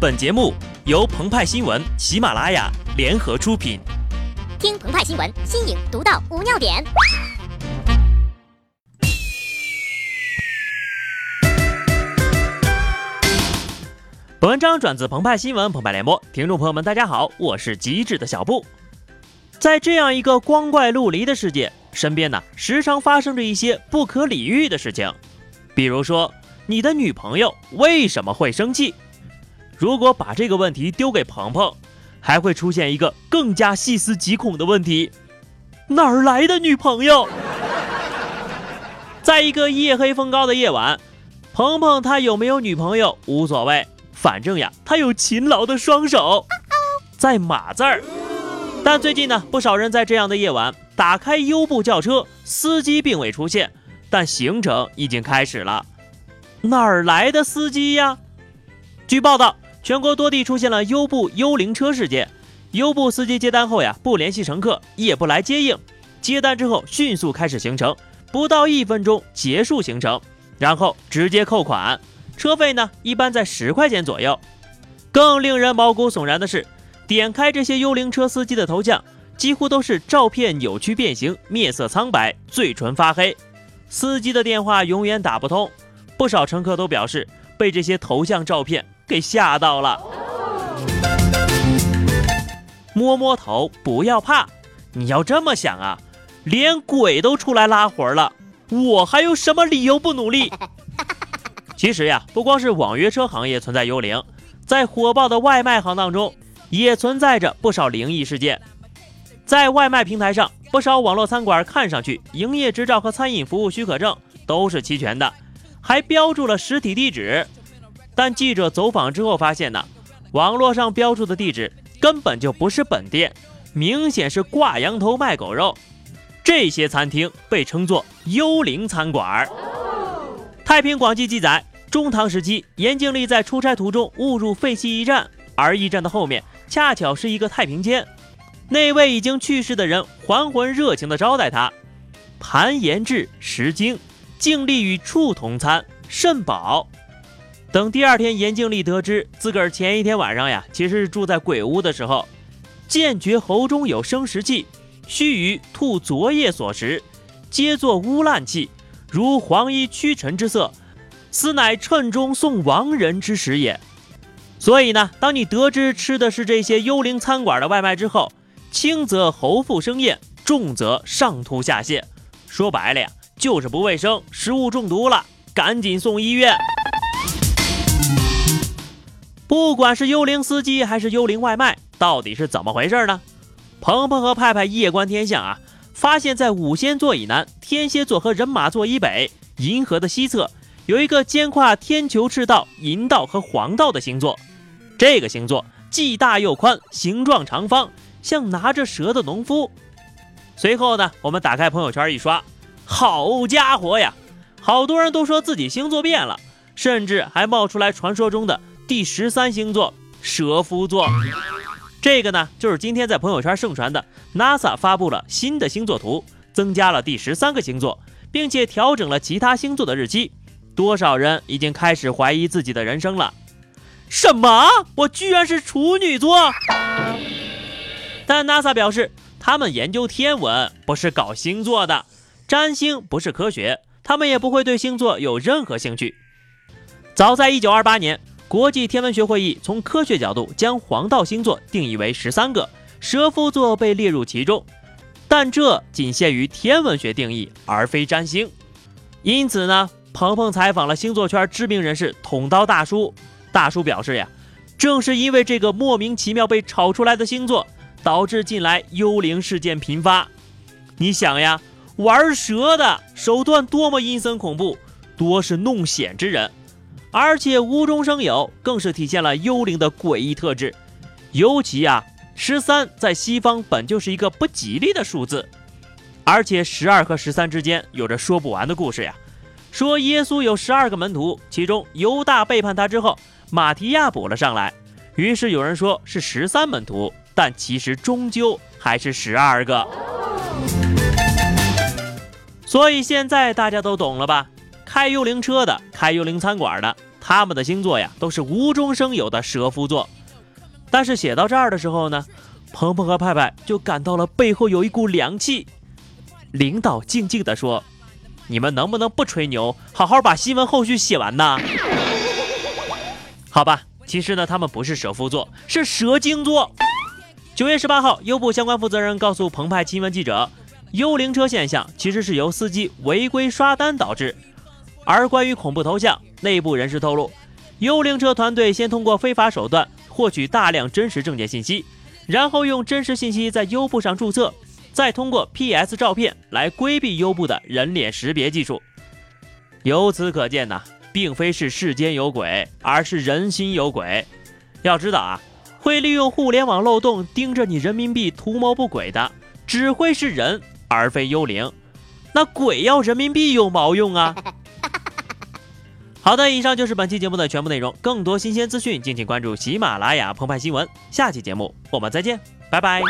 本节目由澎湃新闻、喜马拉雅联合出品。听澎湃新闻，新颖独到，无尿点。本文章转自澎湃新闻、澎湃联播，听众朋友们，大家好，我是机智的小布。在这样一个光怪陆离的世界，身边呢时常发生着一些不可理喻的事情，比如说你的女朋友为什么会生气？如果把这个问题丢给鹏鹏，还会出现一个更加细思极恐的问题：哪儿来的女朋友？在一个夜黑风高的夜晚，鹏鹏他有没有女朋友无所谓，反正呀，他有勤劳的双手，在码字儿。但最近呢，不少人在这样的夜晚打开优步轿车，司机并未出现，但行程已经开始了。哪儿来的司机呀？据报道。全国多地出现了优步幽灵车事件，优步司机接单后呀，不联系乘客，也不来接应，接单之后迅速开始行程，不到一分钟结束行程，然后直接扣款，车费呢一般在十块钱左右。更令人毛骨悚然的是，点开这些幽灵车司机的头像，几乎都是照片扭曲变形、面色苍白、嘴唇发黑，司机的电话永远打不通，不少乘客都表示被这些头像照片。给吓到了，摸摸头，不要怕。你要这么想啊，连鬼都出来拉活了，我还有什么理由不努力？其实呀，不光是网约车行业存在幽灵，在火爆的外卖行当中，也存在着不少灵异事件。在外卖平台上，不少网络餐馆看上去营业执照和餐饮服务许可证都是齐全的，还标注了实体地址。但记者走访之后发现呢，网络上标注的地址根本就不是本店，明显是挂羊头卖狗肉。这些餐厅被称作“幽灵餐馆”。《太平广记》记载，中唐时期，严敬利在出差途中误入废弃驿站，而驿站的后面恰巧是一个太平间。那位已经去世的人还魂热情地招待他，盘盐制食精，敬利与畜同餐，甚饱。等第二天，严敬利得知自个儿前一天晚上呀，其实是住在鬼屋的时候，见觉喉中有生食气，须臾吐昨夜所食，皆作污烂气，如黄衣驱尘之色，斯乃称中送亡人之食也。所以呢，当你得知吃的是这些幽灵餐馆的外卖之后，轻则喉腹生厌，重则上吐下泻，说白了呀，就是不卫生，食物中毒了，赶紧送医院。不管是幽灵司机还是幽灵外卖，到底是怎么回事呢？鹏鹏和派派夜观天象啊，发现，在五仙座以南、天蝎座和人马座以北、银河的西侧，有一个肩跨天球赤道、银道和黄道的星座。这个星座既大又宽，形状长方，像拿着蛇的农夫。随后呢，我们打开朋友圈一刷，好家伙呀，好多人都说自己星座变了，甚至还冒出来传说中的。第十三星座蛇夫座，这个呢就是今天在朋友圈盛传的 NASA 发布了新的星座图，增加了第十三个星座，并且调整了其他星座的日期。多少人已经开始怀疑自己的人生了？什么？我居然是处女座？但 NASA 表示，他们研究天文，不是搞星座的，占星不是科学，他们也不会对星座有任何兴趣。早在一九二八年。国际天文学会议从科学角度将黄道星座定义为十三个，蛇夫座被列入其中，但这仅限于天文学定义，而非占星。因此呢，鹏鹏采访了星座圈知名人士捅刀大叔，大叔表示呀，正是因为这个莫名其妙被炒出来的星座，导致近来幽灵事件频发。你想呀，玩蛇的手段多么阴森恐怖，多是弄险之人。而且无中生有，更是体现了幽灵的诡异特质。尤其啊，十三在西方本就是一个不吉利的数字，而且十二和十三之间有着说不完的故事呀。说耶稣有十二个门徒，其中犹大背叛他之后，马提亚补了上来，于是有人说是十三门徒，但其实终究还是十二个。所以现在大家都懂了吧？开幽灵车的，开幽灵餐馆的，他们的星座呀都是无中生有的蛇夫座。但是写到这儿的时候呢，鹏鹏和派派就感到了背后有一股凉气。领导静静地说：“你们能不能不吹牛，好好把新闻后续写完呢？”好吧，其实呢，他们不是蛇夫座，是蛇精座。九月十八号，优步相关负责人告诉澎湃新闻记者，幽灵车现象其实是由司机违规刷单导致。而关于恐怖头像，内部人士透露，幽灵车团队先通过非法手段。获取大量真实证件信息，然后用真实信息在优步上注册，再通过 PS 照片来规避优步的人脸识别技术。由此可见呐，并非是世间有鬼，而是人心有鬼。要知道啊，会利用互联网漏洞盯着你人民币图谋不轨的，只会是人，而非幽灵。那鬼要人民币有毛用啊？好的，以上就是本期节目的全部内容。更多新鲜资讯，敬请关注喜马拉雅澎湃新闻。下期节目我们再见，拜拜。